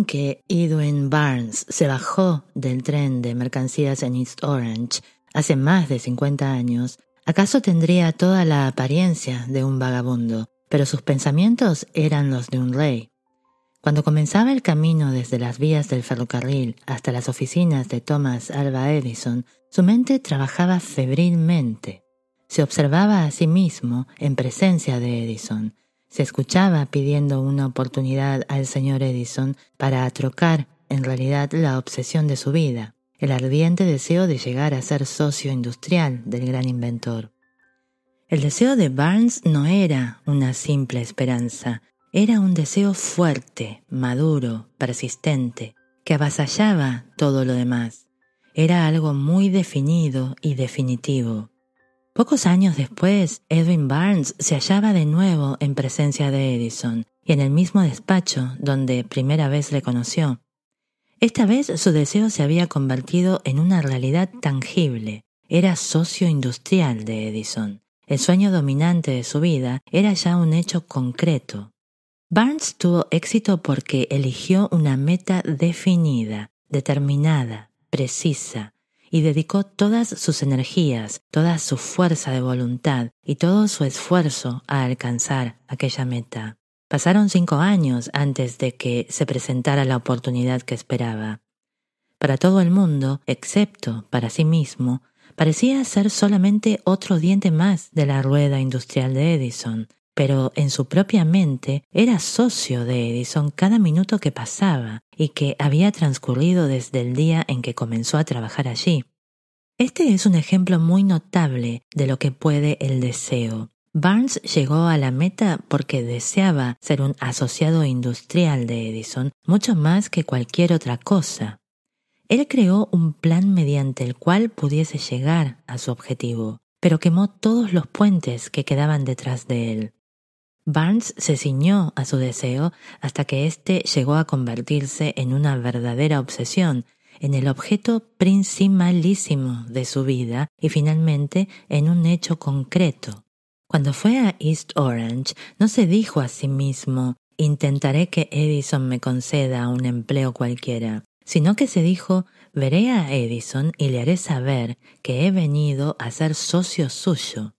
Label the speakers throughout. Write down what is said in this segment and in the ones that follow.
Speaker 1: que Edwin Barnes se bajó del tren de mercancías en East Orange, hace más de 50 años, acaso tendría toda la apariencia de un vagabundo, pero sus pensamientos eran los de un rey. Cuando comenzaba el camino desde las vías del ferrocarril hasta las oficinas de Thomas Alva Edison, su mente trabajaba febrilmente. Se observaba a sí mismo en presencia de Edison. Se escuchaba pidiendo una oportunidad al señor Edison para trocar en realidad la obsesión de su vida, el ardiente deseo de llegar a ser socio industrial del gran inventor. El deseo de Barnes no era una simple esperanza, era un deseo fuerte, maduro, persistente, que avasallaba todo lo demás. Era algo muy definido y definitivo. Pocos años después, Edwin Barnes se hallaba de nuevo en presencia de Edison y en el mismo despacho donde primera vez le conoció. Esta vez su deseo se había convertido en una realidad tangible. Era socio industrial de Edison. El sueño dominante de su vida era ya un hecho concreto. Barnes tuvo éxito porque eligió una meta definida, determinada, precisa, y dedicó todas sus energías, toda su fuerza de voluntad y todo su esfuerzo a alcanzar aquella meta. Pasaron cinco años antes de que se presentara la oportunidad que esperaba. Para todo el mundo, excepto para sí mismo, parecía ser solamente otro diente más de la rueda industrial de Edison, pero en su propia mente era socio de Edison cada minuto que pasaba y que había transcurrido desde el día en que comenzó a trabajar allí. Este es un ejemplo muy notable de lo que puede el deseo. Barnes llegó a la meta porque deseaba ser un asociado industrial de Edison mucho más que cualquier otra cosa. Él creó un plan mediante el cual pudiese llegar a su objetivo, pero quemó todos los puentes que quedaban detrás de él. Barnes se ciñó a su deseo hasta que éste llegó a convertirse en una verdadera obsesión, en el objeto principalísimo de su vida y finalmente en un hecho concreto. Cuando fue a East Orange, no se dijo a sí mismo intentaré que Edison me conceda un empleo cualquiera, sino que se dijo veré a Edison y le haré saber que he venido a ser socio suyo.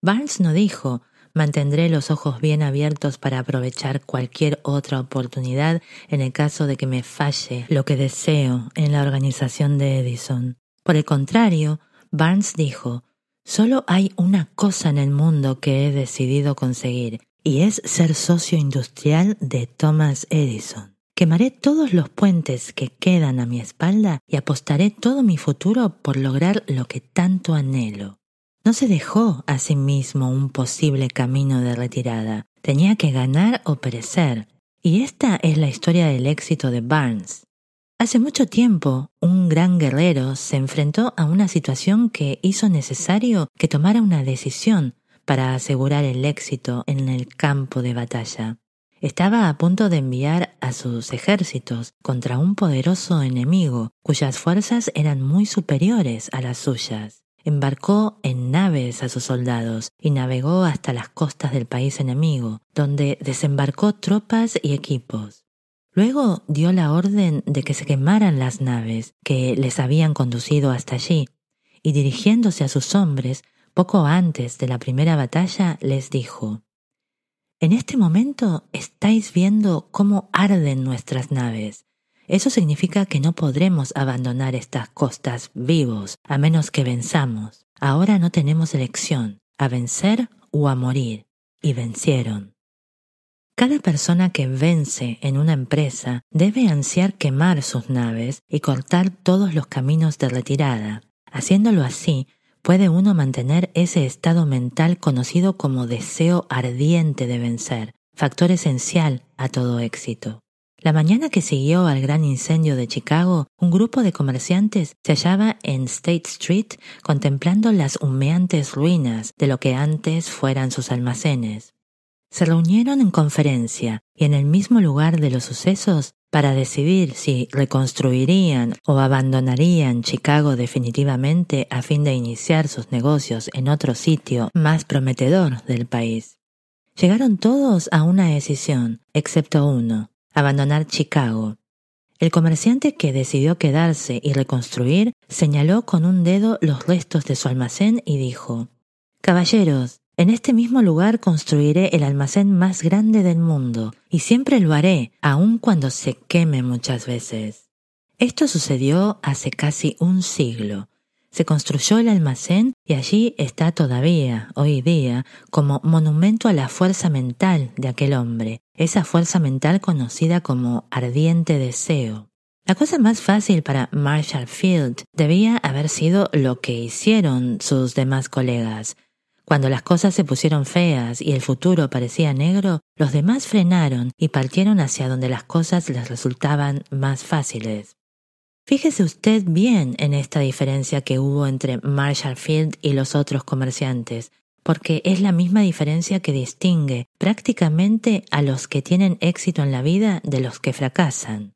Speaker 1: Barnes no dijo Mantendré los ojos bien abiertos para aprovechar cualquier otra oportunidad en el caso de que me falle lo que deseo en la organización de Edison. Por el contrario, Barnes dijo, Solo hay una cosa en el mundo que he decidido conseguir, y es ser socio industrial de Thomas Edison. Quemaré todos los puentes que quedan a mi espalda y apostaré todo mi futuro por lograr lo que tanto anhelo. No se dejó a sí mismo un posible camino de retirada. Tenía que ganar o perecer. Y esta es la historia del éxito de Barnes. Hace mucho tiempo, un gran guerrero se enfrentó a una situación que hizo necesario que tomara una decisión para asegurar el éxito en el campo de batalla. Estaba a punto de enviar a sus ejércitos contra un poderoso enemigo cuyas fuerzas eran muy superiores a las suyas embarcó en naves a sus soldados y navegó hasta las costas del país enemigo, donde desembarcó tropas y equipos. Luego dio la orden de que se quemaran las naves que les habían conducido hasta allí, y dirigiéndose a sus hombres, poco antes de la primera batalla, les dijo En este momento estáis viendo cómo arden nuestras naves, eso significa que no podremos abandonar estas costas vivos a menos que venzamos. Ahora no tenemos elección, a vencer o a morir. Y vencieron. Cada persona que vence en una empresa debe ansiar quemar sus naves y cortar todos los caminos de retirada. Haciéndolo así, puede uno mantener ese estado mental conocido como deseo ardiente de vencer, factor esencial a todo éxito. La mañana que siguió al gran incendio de Chicago, un grupo de comerciantes se hallaba en State Street contemplando las humeantes ruinas de lo que antes fueran sus almacenes. Se reunieron en conferencia y en el mismo lugar de los sucesos para decidir si reconstruirían o abandonarían Chicago definitivamente a fin de iniciar sus negocios en otro sitio más prometedor del país. Llegaron todos a una decisión, excepto uno, abandonar Chicago. El comerciante que decidió quedarse y reconstruir señaló con un dedo los restos de su almacén y dijo Caballeros, en este mismo lugar construiré el almacén más grande del mundo, y siempre lo haré, aun cuando se queme muchas veces. Esto sucedió hace casi un siglo. Se construyó el almacén y allí está todavía, hoy día, como monumento a la fuerza mental de aquel hombre, esa fuerza mental conocida como ardiente deseo. La cosa más fácil para Marshall Field debía haber sido lo que hicieron sus demás colegas, cuando las cosas se pusieron feas y el futuro parecía negro, los demás frenaron y partieron hacia donde las cosas les resultaban más fáciles. Fíjese usted bien en esta diferencia que hubo entre Marshall Field y los otros comerciantes, porque es la misma diferencia que distingue prácticamente a los que tienen éxito en la vida de los que fracasan.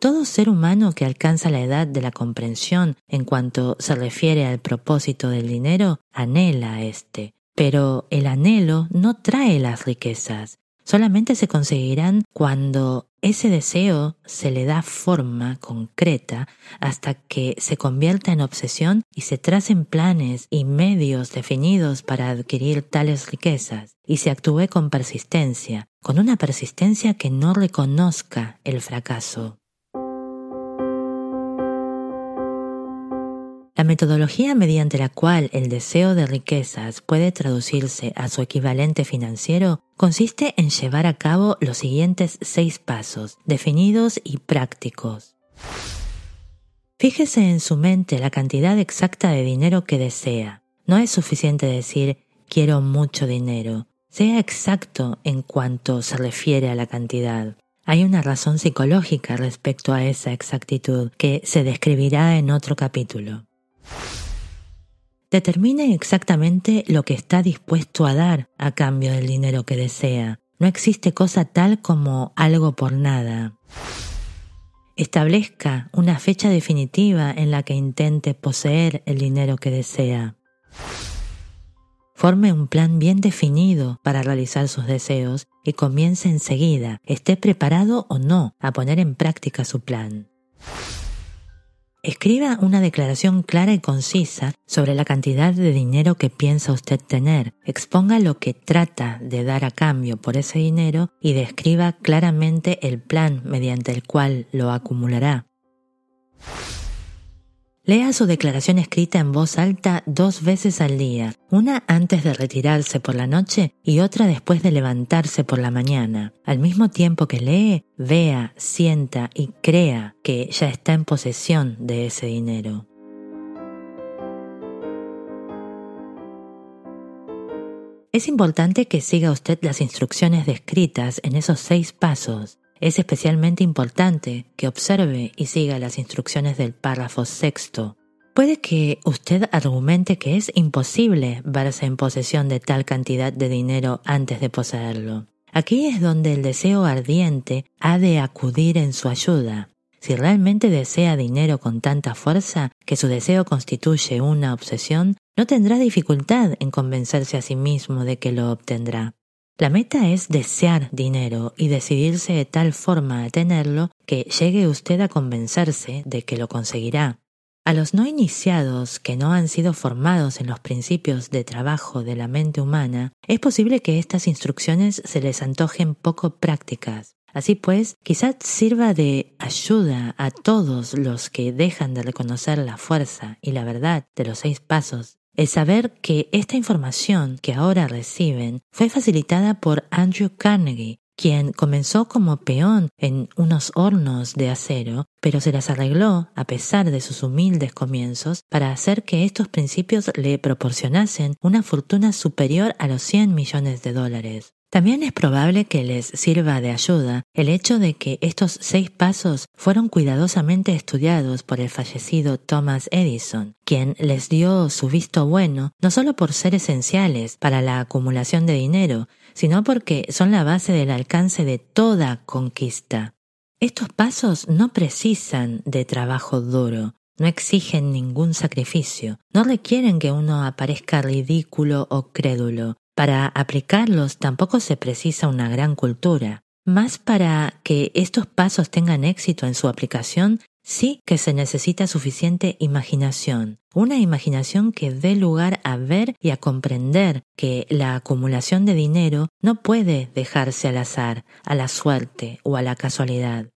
Speaker 1: Todo ser humano que alcanza la edad de la comprensión en cuanto se refiere al propósito del dinero anhela este, pero el anhelo no trae las riquezas, solamente se conseguirán cuando ese deseo se le da forma concreta hasta que se convierta en obsesión y se tracen planes y medios definidos para adquirir tales riquezas y se actúe con persistencia, con una persistencia que no reconozca el fracaso. La metodología mediante la cual el deseo de riquezas puede traducirse a su equivalente financiero consiste en llevar a cabo los siguientes seis pasos, definidos y prácticos. Fíjese en su mente la cantidad exacta de dinero que desea. No es suficiente decir quiero mucho dinero. Sea exacto en cuanto se refiere a la cantidad. Hay una razón psicológica respecto a esa exactitud que se describirá en otro capítulo. Determine exactamente lo que está dispuesto a dar a cambio del dinero que desea. No existe cosa tal como algo por nada. Establezca una fecha definitiva en la que intente poseer el dinero que desea. Forme un plan bien definido para realizar sus deseos y comience enseguida, esté preparado o no a poner en práctica su plan. Escriba una declaración clara y concisa sobre la cantidad de dinero que piensa usted tener. Exponga lo que trata de dar a cambio por ese dinero y describa claramente el plan mediante el cual lo acumulará. Lea su declaración escrita en voz alta dos veces al día, una antes de retirarse por la noche y otra después de levantarse por la mañana. Al mismo tiempo que lee, vea, sienta y crea que ya está en posesión de ese dinero. Es importante que siga usted las instrucciones descritas en esos seis pasos es especialmente importante que observe y siga las instrucciones del párrafo sexto. Puede que usted argumente que es imposible verse en posesión de tal cantidad de dinero antes de poseerlo. Aquí es donde el deseo ardiente ha de acudir en su ayuda. Si realmente desea dinero con tanta fuerza que su deseo constituye una obsesión, no tendrá dificultad en convencerse a sí mismo de que lo obtendrá. La meta es desear dinero y decidirse de tal forma a tenerlo que llegue usted a convencerse de que lo conseguirá. A los no iniciados que no han sido formados en los principios de trabajo de la mente humana, es posible que estas instrucciones se les antojen poco prácticas. Así pues, quizás sirva de ayuda a todos los que dejan de reconocer la fuerza y la verdad de los seis pasos el saber que esta información que ahora reciben fue facilitada por Andrew Carnegie, quien comenzó como peón en unos hornos de acero, pero se las arregló, a pesar de sus humildes comienzos, para hacer que estos principios le proporcionasen una fortuna superior a los 100 millones de dólares. También es probable que les sirva de ayuda el hecho de que estos seis pasos fueron cuidadosamente estudiados por el fallecido Thomas Edison, quien les dio su visto bueno no solo por ser esenciales para la acumulación de dinero, sino porque son la base del alcance de toda conquista. Estos pasos no precisan de trabajo duro, no exigen ningún sacrificio, no requieren que uno aparezca ridículo o crédulo, para aplicarlos tampoco se precisa una gran cultura. más para que estos pasos tengan éxito en su aplicación, sí que se necesita suficiente imaginación, una imaginación que dé lugar a ver y a comprender que la acumulación de dinero no puede dejarse al azar, a la suerte o a la casualidad.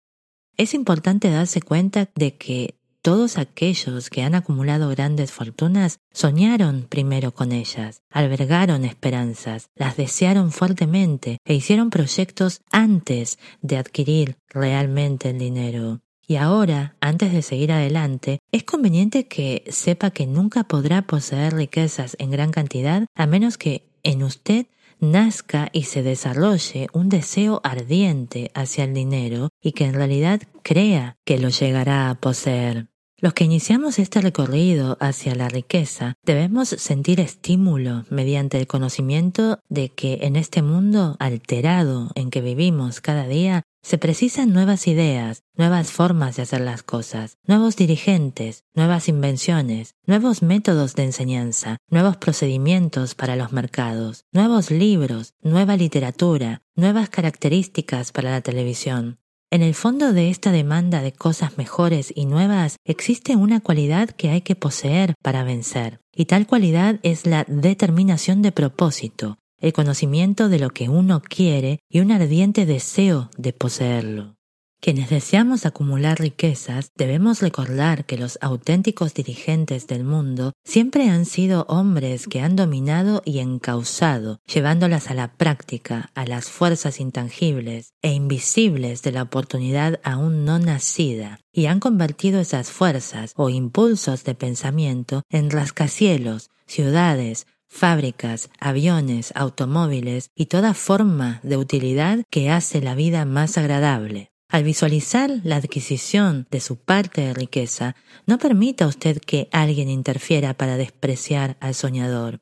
Speaker 1: Es importante darse cuenta de que todos aquellos que han acumulado grandes fortunas soñaron primero con ellas, albergaron esperanzas, las desearon fuertemente e hicieron proyectos antes de adquirir realmente el dinero. Y ahora, antes de seguir adelante, es conveniente que sepa que nunca podrá poseer riquezas en gran cantidad a menos que en usted nazca y se desarrolle un deseo ardiente hacia el dinero y que en realidad crea que lo llegará a poseer. Los que iniciamos este recorrido hacia la riqueza debemos sentir estímulo mediante el conocimiento de que en este mundo alterado en que vivimos cada día se precisan nuevas ideas, nuevas formas de hacer las cosas, nuevos dirigentes, nuevas invenciones, nuevos métodos de enseñanza, nuevos procedimientos para los mercados, nuevos libros, nueva literatura, nuevas características para la televisión, en el fondo de esta demanda de cosas mejores y nuevas existe una cualidad que hay que poseer para vencer, y tal cualidad es la determinación de propósito, el conocimiento de lo que uno quiere y un ardiente deseo de poseerlo. Quienes deseamos acumular riquezas debemos recordar que los auténticos dirigentes del mundo siempre han sido hombres que han dominado y encausado, llevándolas a la práctica, a las fuerzas intangibles e invisibles de la oportunidad aún no nacida, y han convertido esas fuerzas o impulsos de pensamiento en rascacielos, ciudades, fábricas, aviones, automóviles y toda forma de utilidad que hace la vida más agradable. Al visualizar la adquisición de su parte de riqueza, no permita usted que alguien interfiera para despreciar al soñador.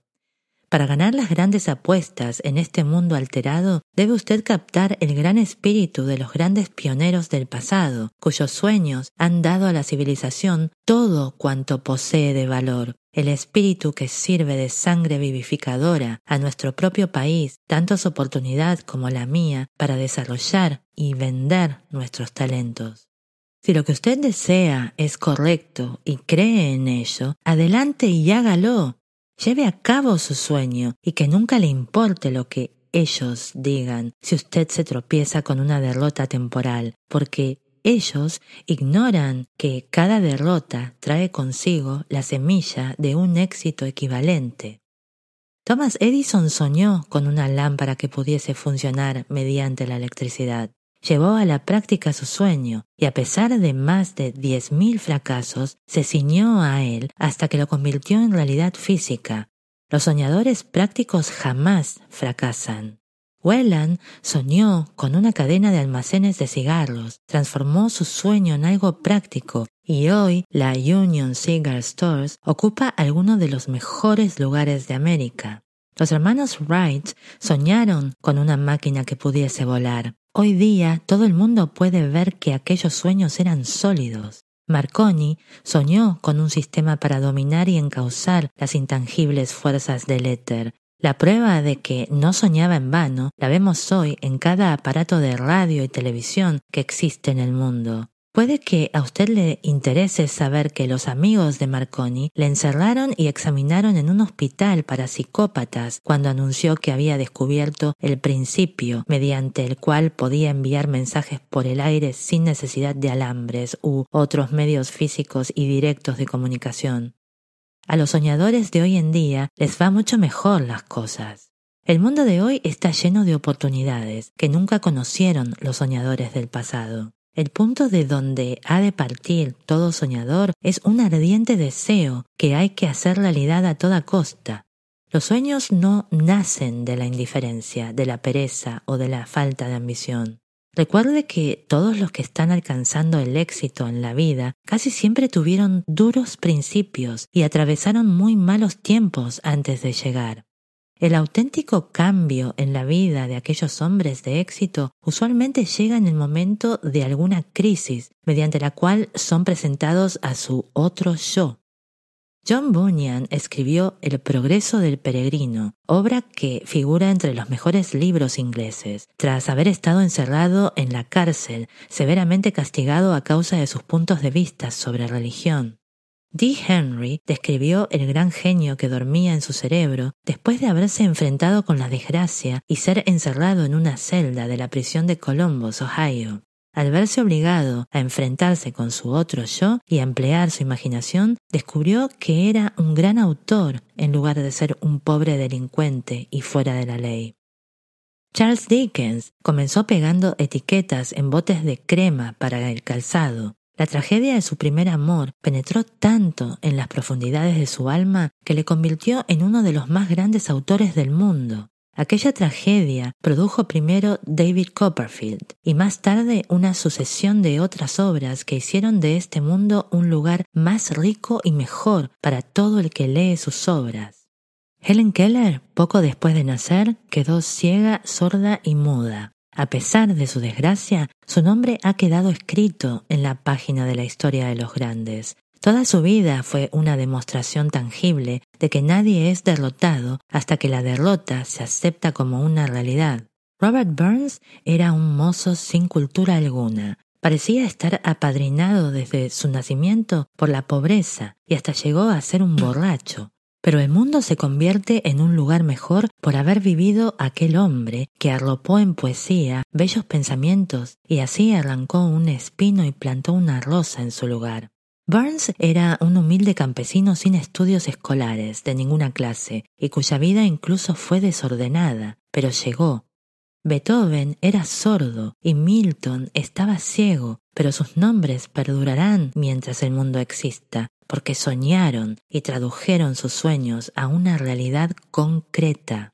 Speaker 1: Para ganar las grandes apuestas en este mundo alterado, debe usted captar el gran espíritu de los grandes pioneros del pasado, cuyos sueños han dado a la civilización todo cuanto posee de valor, el espíritu que sirve de sangre vivificadora a nuestro propio país, tanto su oportunidad como la mía, para desarrollar y vender nuestros talentos. Si lo que usted desea es correcto y cree en ello, adelante y hágalo. Lleve a cabo su sueño y que nunca le importe lo que ellos digan si usted se tropieza con una derrota temporal, porque ellos ignoran que cada derrota trae consigo la semilla de un éxito equivalente. Thomas Edison soñó con una lámpara que pudiese funcionar mediante la electricidad. Llevó a la práctica su sueño y a pesar de más de diez mil fracasos, se ciñó a él hasta que lo convirtió en realidad física. Los soñadores prácticos jamás fracasan. Whelan soñó con una cadena de almacenes de cigarros, transformó su sueño en algo práctico y hoy la Union Cigar Stores ocupa algunos de los mejores lugares de América. Los hermanos Wright soñaron con una máquina que pudiese volar. Hoy día todo el mundo puede ver que aquellos sueños eran sólidos. Marconi soñó con un sistema para dominar y encauzar las intangibles fuerzas del éter, la prueba de que no soñaba en vano la vemos hoy en cada aparato de radio y televisión que existe en el mundo. Puede que a usted le interese saber que los amigos de Marconi le encerraron y examinaron en un hospital para psicópatas cuando anunció que había descubierto el principio mediante el cual podía enviar mensajes por el aire sin necesidad de alambres u otros medios físicos y directos de comunicación. A los soñadores de hoy en día les va mucho mejor las cosas. El mundo de hoy está lleno de oportunidades que nunca conocieron los soñadores del pasado. El punto de donde ha de partir todo soñador es un ardiente deseo que hay que hacer realidad a toda costa. Los sueños no nacen de la indiferencia, de la pereza o de la falta de ambición. Recuerde que todos los que están alcanzando el éxito en la vida casi siempre tuvieron duros principios y atravesaron muy malos tiempos antes de llegar. El auténtico cambio en la vida de aquellos hombres de éxito usualmente llega en el momento de alguna crisis mediante la cual son presentados a su otro yo. John Bunyan escribió El progreso del peregrino, obra que figura entre los mejores libros ingleses, tras haber estado encerrado en la cárcel, severamente castigado a causa de sus puntos de vista sobre religión. D. Henry describió el gran genio que dormía en su cerebro después de haberse enfrentado con la desgracia y ser encerrado en una celda de la prisión de Columbus, Ohio. Al verse obligado a enfrentarse con su otro yo y a emplear su imaginación, descubrió que era un gran autor en lugar de ser un pobre delincuente y fuera de la ley. Charles Dickens comenzó pegando etiquetas en botes de crema para el calzado. La tragedia de su primer amor penetró tanto en las profundidades de su alma que le convirtió en uno de los más grandes autores del mundo. Aquella tragedia produjo primero David Copperfield y más tarde una sucesión de otras obras que hicieron de este mundo un lugar más rico y mejor para todo el que lee sus obras. Helen Keller, poco después de nacer, quedó ciega, sorda y muda. A pesar de su desgracia, su nombre ha quedado escrito en la página de la historia de los grandes, Toda su vida fue una demostración tangible de que nadie es derrotado hasta que la derrota se acepta como una realidad. Robert Burns era un mozo sin cultura alguna. Parecía estar apadrinado desde su nacimiento por la pobreza y hasta llegó a ser un borracho. Pero el mundo se convierte en un lugar mejor por haber vivido aquel hombre que arropó en poesía bellos pensamientos y así arrancó un espino y plantó una rosa en su lugar. Burns era un humilde campesino sin estudios escolares de ninguna clase y cuya vida incluso fue desordenada, pero llegó. Beethoven era sordo y Milton estaba ciego, pero sus nombres perdurarán mientras el mundo exista, porque soñaron y tradujeron sus sueños a una realidad concreta.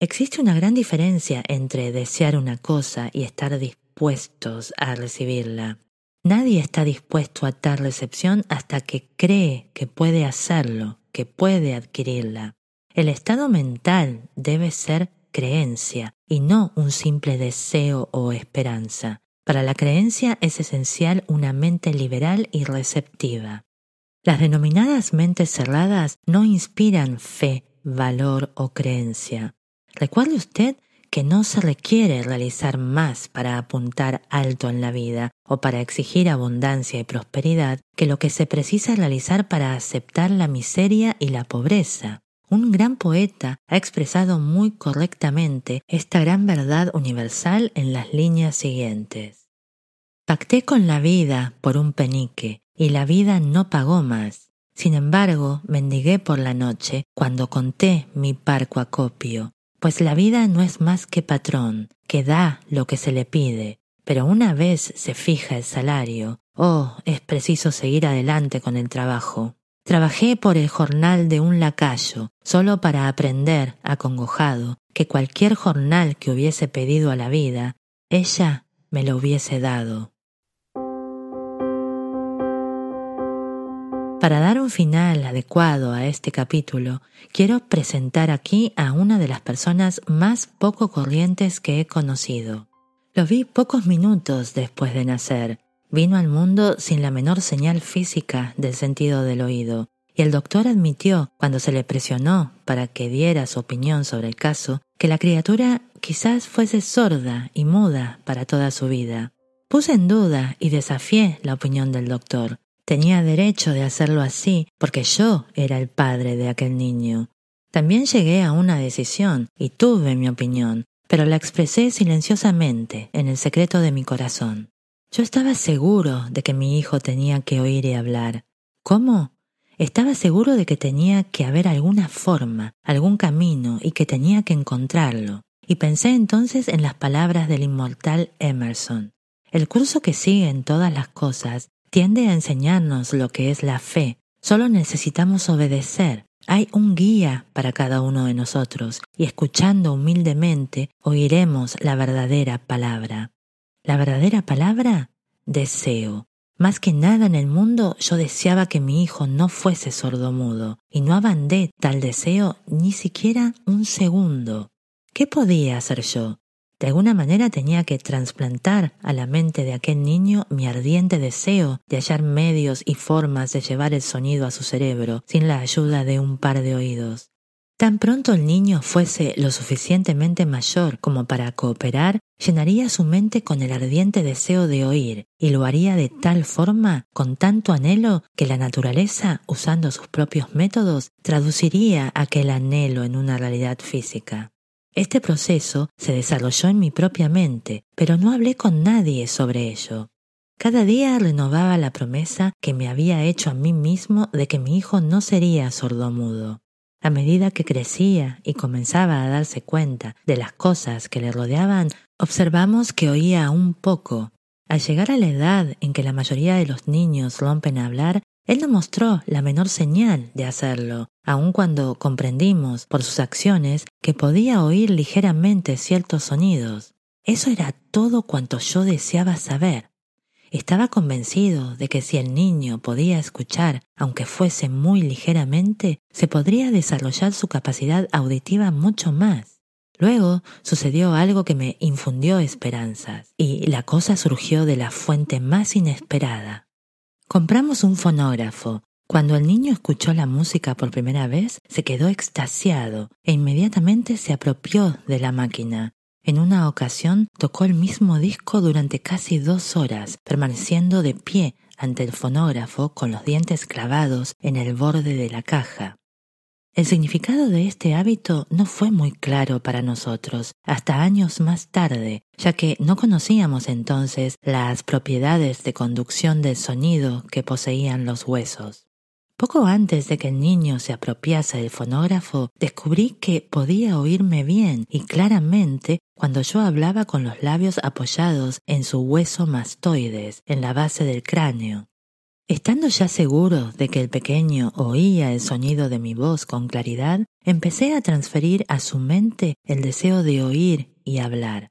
Speaker 1: Existe una gran diferencia entre desear una cosa y estar dispuestos a recibirla. Nadie está dispuesto a tal recepción hasta que cree que puede hacerlo, que puede adquirirla. El estado mental debe ser creencia y no un simple deseo o esperanza. Para la creencia es esencial una mente liberal y receptiva. Las denominadas mentes cerradas no inspiran fe, valor o creencia. Recuerde usted que no se requiere realizar más para apuntar alto en la vida o para exigir abundancia y prosperidad que lo que se precisa realizar para aceptar la miseria y la pobreza. Un gran poeta ha expresado muy correctamente esta gran verdad universal en las líneas siguientes. Pacté con la vida por un penique y la vida no pagó más. Sin embargo, mendigué por la noche cuando conté mi parco acopio pues la vida no es más que patrón, que da lo que se le pide, pero una vez se fija el salario, oh, es preciso seguir adelante con el trabajo. Trabajé por el jornal de un lacayo, solo para aprender, acongojado, que cualquier jornal que hubiese pedido a la vida, ella me lo hubiese dado. Para dar un final adecuado a este capítulo, quiero presentar aquí a una de las personas más poco corrientes que he conocido. Lo vi pocos minutos después de nacer. Vino al mundo sin la menor señal física del sentido del oído, y el doctor admitió, cuando se le presionó para que diera su opinión sobre el caso, que la criatura quizás fuese sorda y muda para toda su vida. Puse en duda y desafié la opinión del doctor, Tenía derecho de hacerlo así porque yo era el padre de aquel niño. También llegué a una decisión y tuve mi opinión, pero la expresé silenciosamente en el secreto de mi corazón. Yo estaba seguro de que mi hijo tenía que oír y hablar. ¿Cómo? Estaba seguro de que tenía que haber alguna forma, algún camino y que tenía que encontrarlo. Y pensé entonces en las palabras del inmortal Emerson. El curso que sigue en todas las cosas tiende a enseñarnos lo que es la fe. Solo necesitamos obedecer. Hay un guía para cada uno de nosotros y escuchando humildemente oiremos la verdadera palabra. La verdadera palabra, deseo. Más que nada en el mundo yo deseaba que mi hijo no fuese sordomudo y no abandé tal deseo ni siquiera un segundo. ¿Qué podía hacer yo? De alguna manera tenía que trasplantar a la mente de aquel niño mi ardiente deseo de hallar medios y formas de llevar el sonido a su cerebro sin la ayuda de un par de oídos. Tan pronto el niño fuese lo suficientemente mayor como para cooperar, llenaría su mente con el ardiente deseo de oír, y lo haría de tal forma, con tanto anhelo, que la naturaleza, usando sus propios métodos, traduciría aquel anhelo en una realidad física. Este proceso se desarrolló en mi propia mente, pero no hablé con nadie sobre ello. Cada día renovaba la promesa que me había hecho a mí mismo de que mi hijo no sería sordomudo. A medida que crecía y comenzaba a darse cuenta de las cosas que le rodeaban, observamos que oía un poco. Al llegar a la edad en que la mayoría de los niños rompen a hablar, él no mostró la menor señal de hacerlo, aun cuando comprendimos por sus acciones que podía oír ligeramente ciertos sonidos. Eso era todo cuanto yo deseaba saber. Estaba convencido de que si el niño podía escuchar, aunque fuese muy ligeramente, se podría desarrollar su capacidad auditiva mucho más. Luego sucedió algo que me infundió esperanzas, y la cosa surgió de la fuente más inesperada. Compramos un fonógrafo. Cuando el niño escuchó la música por primera vez, se quedó extasiado e inmediatamente se apropió de la máquina. En una ocasión tocó el mismo disco durante casi dos horas, permaneciendo de pie ante el fonógrafo con los dientes clavados en el borde de la caja. El significado de este hábito no fue muy claro para nosotros hasta años más tarde, ya que no conocíamos entonces las propiedades de conducción del sonido que poseían los huesos. Poco antes de que el niño se apropiase del fonógrafo, descubrí que podía oírme bien y claramente cuando yo hablaba con los labios apoyados en su hueso mastoides, en la base del cráneo. Estando ya seguro de que el pequeño oía el sonido de mi voz con claridad, empecé a transferir a su mente el deseo de oír y hablar.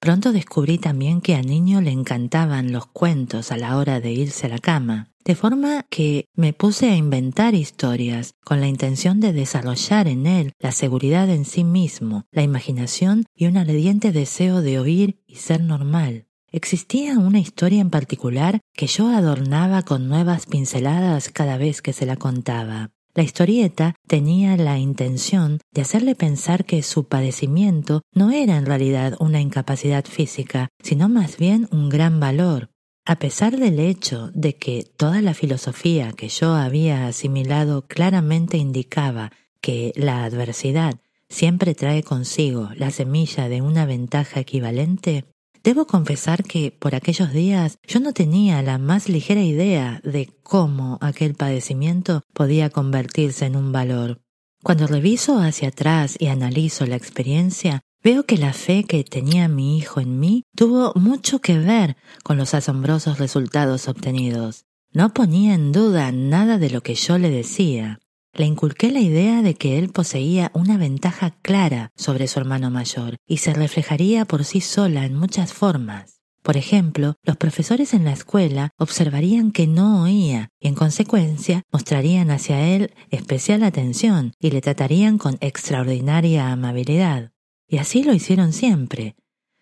Speaker 1: Pronto descubrí también que al niño le encantaban los cuentos a la hora de irse a la cama, de forma que me puse a inventar historias con la intención de desarrollar en él la seguridad en sí mismo, la imaginación y un ardiente deseo de oír y ser normal. Existía una historia en particular que yo adornaba con nuevas pinceladas cada vez que se la contaba. La historieta tenía la intención de hacerle pensar que su padecimiento no era en realidad una incapacidad física, sino más bien un gran valor. A pesar del hecho de que toda la filosofía que yo había asimilado claramente indicaba que la adversidad siempre trae consigo la semilla de una ventaja equivalente, Debo confesar que por aquellos días yo no tenía la más ligera idea de cómo aquel padecimiento podía convertirse en un valor. Cuando reviso hacia atrás y analizo la experiencia, veo que la fe que tenía mi hijo en mí tuvo mucho que ver con los asombrosos resultados obtenidos. No ponía en duda nada de lo que yo le decía le inculqué la idea de que él poseía una ventaja clara sobre su hermano mayor y se reflejaría por sí sola en muchas formas. Por ejemplo, los profesores en la escuela observarían que no oía y en consecuencia mostrarían hacia él especial atención y le tratarían con extraordinaria amabilidad. Y así lo hicieron siempre.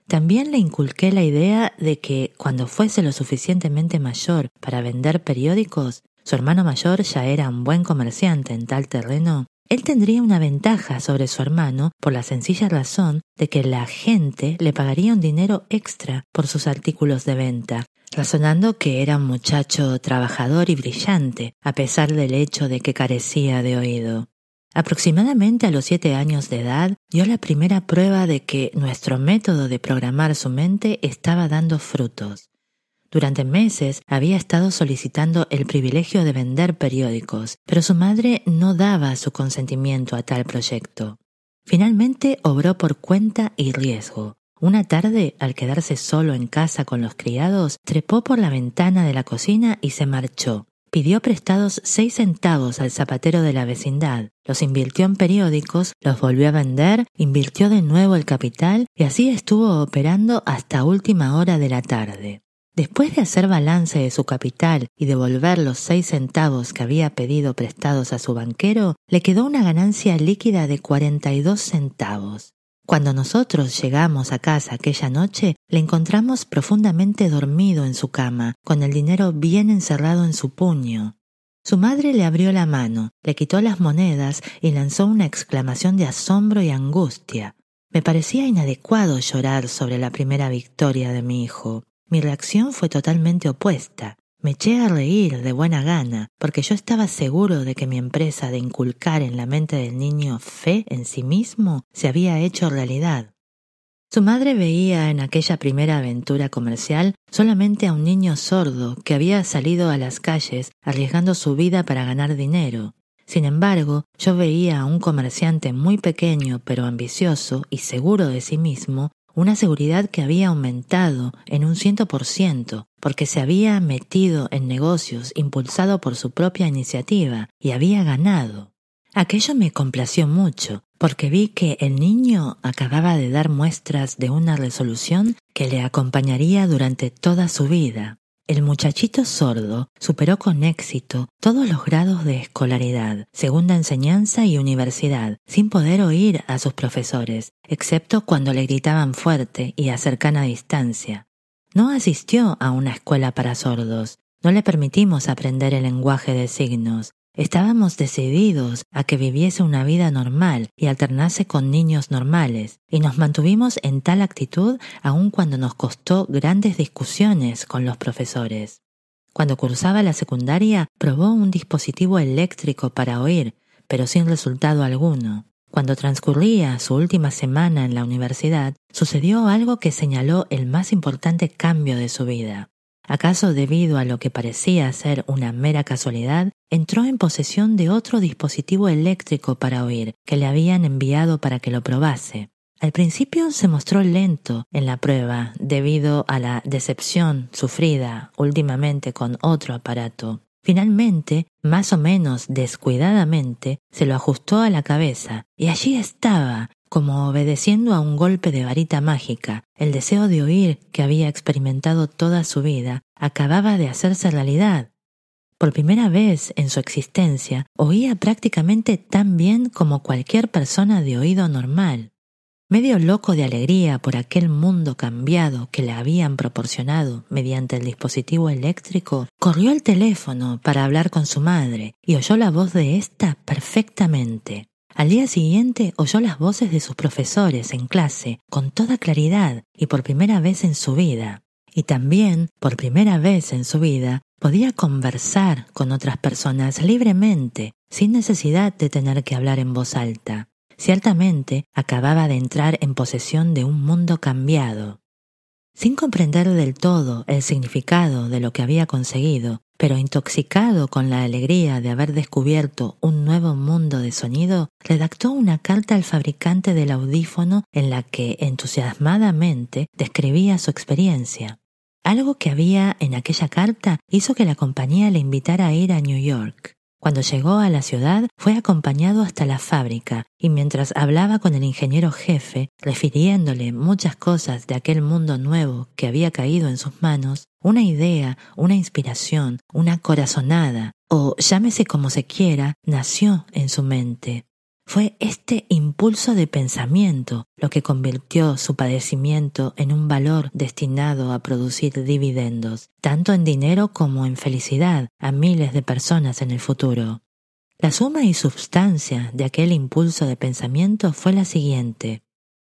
Speaker 1: También le inculqué la idea de que cuando fuese lo suficientemente mayor para vender periódicos, su hermano mayor ya era un buen comerciante en tal terreno, él tendría una ventaja sobre su hermano por la sencilla razón de que la gente le pagaría un dinero extra por sus artículos de venta, razonando que era un muchacho trabajador y brillante, a pesar del hecho de que carecía de oído. Aproximadamente a los siete años de edad dio la primera prueba de que nuestro método de programar su mente estaba dando frutos. Durante meses había estado solicitando el privilegio de vender periódicos, pero su madre no daba su consentimiento a tal proyecto. Finalmente obró por cuenta y riesgo. Una tarde, al quedarse solo en casa con los criados, trepó por la ventana de la cocina y se marchó. Pidió prestados seis centavos al zapatero de la vecindad, los invirtió en periódicos, los volvió a vender, invirtió de nuevo el capital y así estuvo operando hasta última hora de la tarde. Después de hacer balance de su capital y devolver los seis centavos que había pedido prestados a su banquero, le quedó una ganancia líquida de cuarenta y dos centavos. Cuando nosotros llegamos a casa aquella noche, le encontramos profundamente dormido en su cama, con el dinero bien encerrado en su puño. Su madre le abrió la mano, le quitó las monedas y lanzó una exclamación de asombro y angustia. Me parecía inadecuado llorar sobre la primera victoria de mi hijo. Mi reacción fue totalmente opuesta. Me eché a reír de buena gana, porque yo estaba seguro de que mi empresa de inculcar en la mente del niño fe en sí mismo se había hecho realidad. Su madre veía en aquella primera aventura comercial solamente a un niño sordo que había salido a las calles arriesgando su vida para ganar dinero. Sin embargo, yo veía a un comerciante muy pequeño pero ambicioso y seguro de sí mismo una seguridad que había aumentado en un ciento por ciento, porque se había metido en negocios impulsado por su propia iniciativa y había ganado. Aquello me complació mucho, porque vi que el niño acababa de dar muestras de una resolución que le acompañaría durante toda su vida. El muchachito sordo superó con éxito todos los grados de escolaridad, segunda enseñanza y universidad, sin poder oír a sus profesores, excepto cuando le gritaban fuerte y a cercana distancia. No asistió a una escuela para sordos, no le permitimos aprender el lenguaje de signos, Estábamos decididos a que viviese una vida normal y alternase con niños normales, y nos mantuvimos en tal actitud aun cuando nos costó grandes discusiones con los profesores. Cuando cursaba la secundaria, probó un dispositivo eléctrico para oír, pero sin resultado alguno. Cuando transcurría su última semana en la universidad, sucedió algo que señaló el más importante cambio de su vida. ¿Acaso debido a lo que parecía ser una mera casualidad, entró en posesión de otro dispositivo eléctrico para oír que le habían enviado para que lo probase? Al principio se mostró lento en la prueba debido a la decepción sufrida últimamente con otro aparato. Finalmente, más o menos descuidadamente, se lo ajustó a la cabeza y allí estaba, como obedeciendo a un golpe de varita mágica, el deseo de oír que había experimentado toda su vida acababa de hacerse realidad. Por primera vez en su existencia oía prácticamente tan bien como cualquier persona de oído normal. Medio loco de alegría por aquel mundo cambiado que le habían proporcionado mediante el dispositivo eléctrico, corrió al teléfono para hablar con su madre y oyó la voz de ésta perfectamente. Al día siguiente oyó las voces de sus profesores en clase con toda claridad y por primera vez en su vida. Y también, por primera vez en su vida, podía conversar con otras personas libremente, sin necesidad de tener que hablar en voz alta. Ciertamente acababa de entrar en posesión de un mundo cambiado. Sin comprender del todo el significado de lo que había conseguido, pero intoxicado con la alegría de haber descubierto un nuevo mundo de sonido, redactó una carta al fabricante del audífono en la que entusiasmadamente describía su experiencia. Algo que había en aquella carta hizo que la compañía le invitara a ir a New York. Cuando llegó a la ciudad fue acompañado hasta la fábrica y mientras hablaba con el ingeniero jefe, refiriéndole muchas cosas de aquel mundo nuevo que había caído en sus manos, una idea, una inspiración, una corazonada, o llámese como se quiera, nació en su mente. Fue este impulso de pensamiento lo que convirtió su padecimiento en un valor destinado a producir dividendos, tanto en dinero como en felicidad, a miles de personas en el futuro. La suma y substancia de aquel impulso de pensamiento fue la siguiente.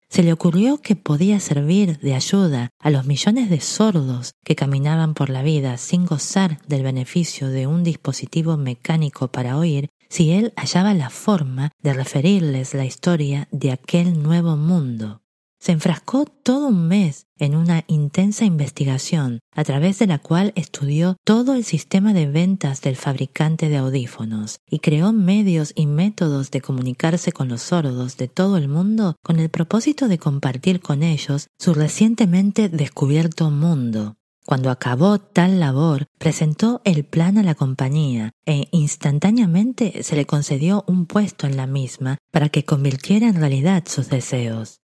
Speaker 1: Se le ocurrió que podía servir de ayuda a los millones de sordos que caminaban por la vida sin gozar del beneficio de un dispositivo mecánico para oír si él hallaba la forma de referirles la historia de aquel nuevo mundo. Se enfrascó todo un mes en una intensa investigación, a través de la cual estudió todo el sistema de ventas del fabricante de audífonos y creó medios y métodos de comunicarse con los sordos de todo el mundo con el propósito de compartir con ellos su recientemente descubierto mundo. Cuando acabó tal labor, presentó el plan a la compañía e instantáneamente se le concedió un puesto en la misma para que convirtiera en realidad sus deseos.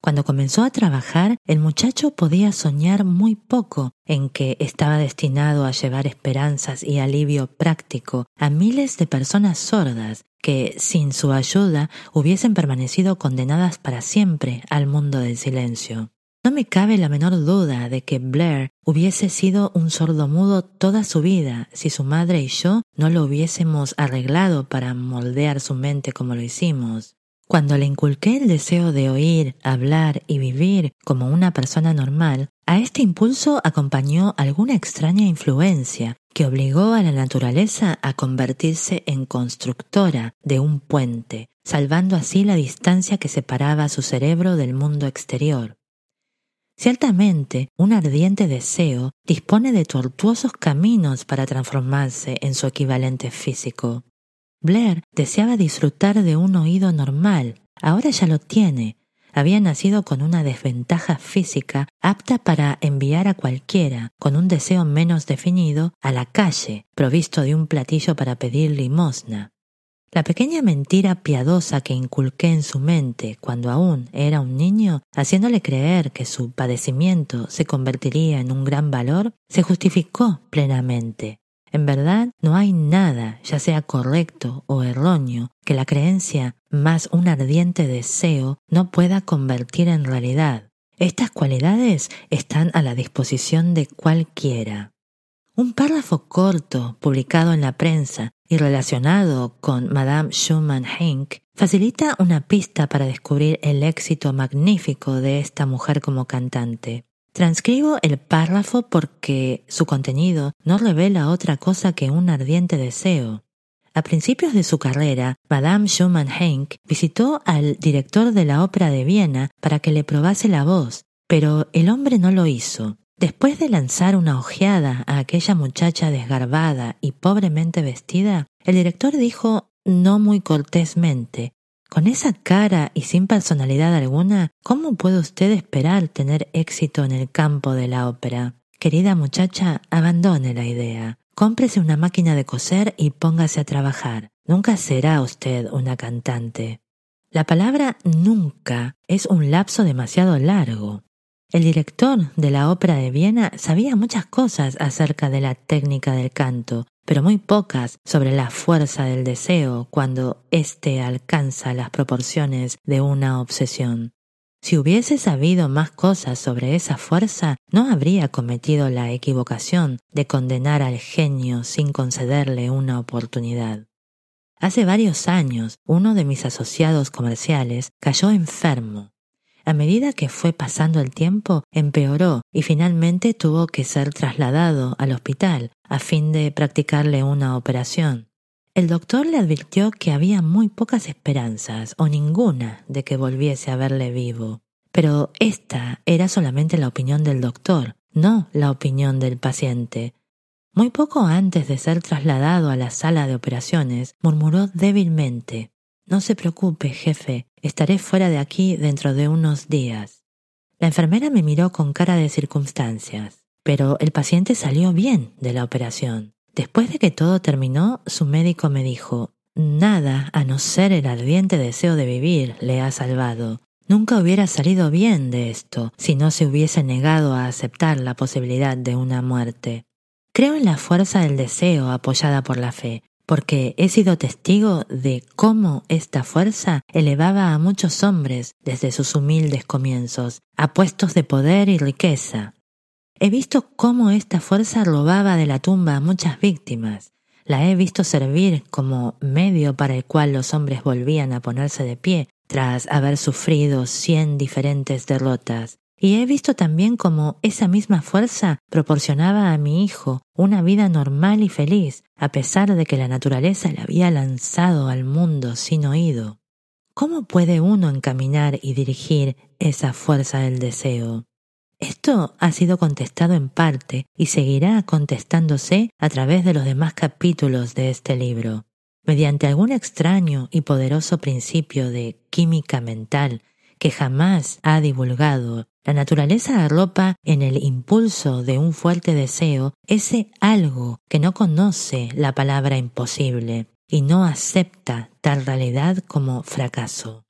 Speaker 1: Cuando comenzó a trabajar, el muchacho podía soñar muy poco en que estaba destinado a llevar esperanzas y alivio práctico a miles de personas sordas que sin su ayuda hubiesen permanecido condenadas para siempre al mundo del silencio. No me cabe la menor duda de que Blair hubiese sido un sordo mudo toda su vida si su madre y yo no lo hubiésemos arreglado para moldear su mente como lo hicimos. Cuando le inculqué el deseo de oír, hablar y vivir como una persona normal, a este impulso acompañó alguna extraña influencia que obligó a la naturaleza a convertirse en constructora de un puente, salvando así la distancia que separaba su cerebro del mundo exterior. Ciertamente, un ardiente deseo dispone de tortuosos caminos para transformarse en su equivalente físico. Blair deseaba disfrutar de un oído normal, ahora ya lo tiene. Había nacido con una desventaja física apta para enviar a cualquiera, con un deseo menos definido, a la calle, provisto de un platillo para pedir limosna. La pequeña mentira piadosa que inculqué en su mente cuando aún era un niño, haciéndole creer que su padecimiento se convertiría en un gran valor, se justificó plenamente. En verdad, no hay nada, ya sea correcto o erróneo, que la creencia más un ardiente deseo no pueda convertir en realidad. Estas cualidades están a la disposición de cualquiera. Un párrafo corto publicado en la prensa y relacionado con Madame Schumann Henk facilita una pista para descubrir el éxito magnífico de esta mujer como cantante. Transcribo el párrafo porque su contenido no revela otra cosa que un ardiente deseo. A principios de su carrera, Madame Schumann Henk visitó al director de la ópera de Viena para que le probase la voz, pero el hombre no lo hizo. Después de lanzar una ojeada a aquella muchacha desgarbada y pobremente vestida, el director dijo no muy cortésmente Con esa cara y sin personalidad alguna, ¿cómo puede usted esperar tener éxito en el campo de la ópera? Querida muchacha, abandone la idea. Cómprese una máquina de coser y póngase a trabajar. Nunca será usted una cantante. La palabra nunca es un lapso demasiado largo. El director de la ópera de Viena sabía muchas cosas acerca de la técnica del canto, pero muy pocas sobre la fuerza del deseo cuando éste alcanza las proporciones de una obsesión. Si hubiese sabido más cosas sobre esa fuerza, no habría cometido la equivocación de condenar al genio sin concederle una oportunidad. Hace varios años, uno de mis asociados comerciales cayó enfermo a medida que fue pasando el tiempo, empeoró y finalmente tuvo que ser trasladado al hospital a fin de practicarle una operación. El doctor le advirtió que había muy pocas esperanzas o ninguna de que volviese a verle vivo. Pero esta era solamente la opinión del doctor, no la opinión del paciente. Muy poco antes de ser trasladado a la sala de operaciones, murmuró débilmente no se preocupe, jefe, estaré fuera de aquí dentro de unos días. La enfermera me miró con cara de circunstancias, pero el paciente salió bien de la operación. Después de que todo terminó, su médico me dijo Nada, a no ser el ardiente deseo de vivir, le ha salvado. Nunca hubiera salido bien de esto si no se hubiese negado a aceptar la posibilidad de una muerte. Creo en la fuerza del deseo apoyada por la fe, porque he sido testigo de cómo esta fuerza elevaba a muchos hombres desde sus humildes comienzos a puestos de poder y riqueza. He visto cómo esta fuerza robaba de la tumba a muchas víctimas. La he visto servir como medio para el cual los hombres volvían a ponerse de pie tras haber sufrido cien diferentes derrotas y he visto también cómo esa misma fuerza proporcionaba a mi hijo una vida normal y feliz, a pesar de que la naturaleza le había lanzado al mundo sin oído. ¿Cómo puede uno encaminar y dirigir esa fuerza del deseo? Esto ha sido contestado en parte y seguirá contestándose a través de los demás capítulos de este libro. Mediante algún extraño y poderoso principio de química mental que jamás ha divulgado la naturaleza arropa en el impulso de un fuerte deseo ese algo que no conoce la palabra imposible y no acepta tal realidad como fracaso.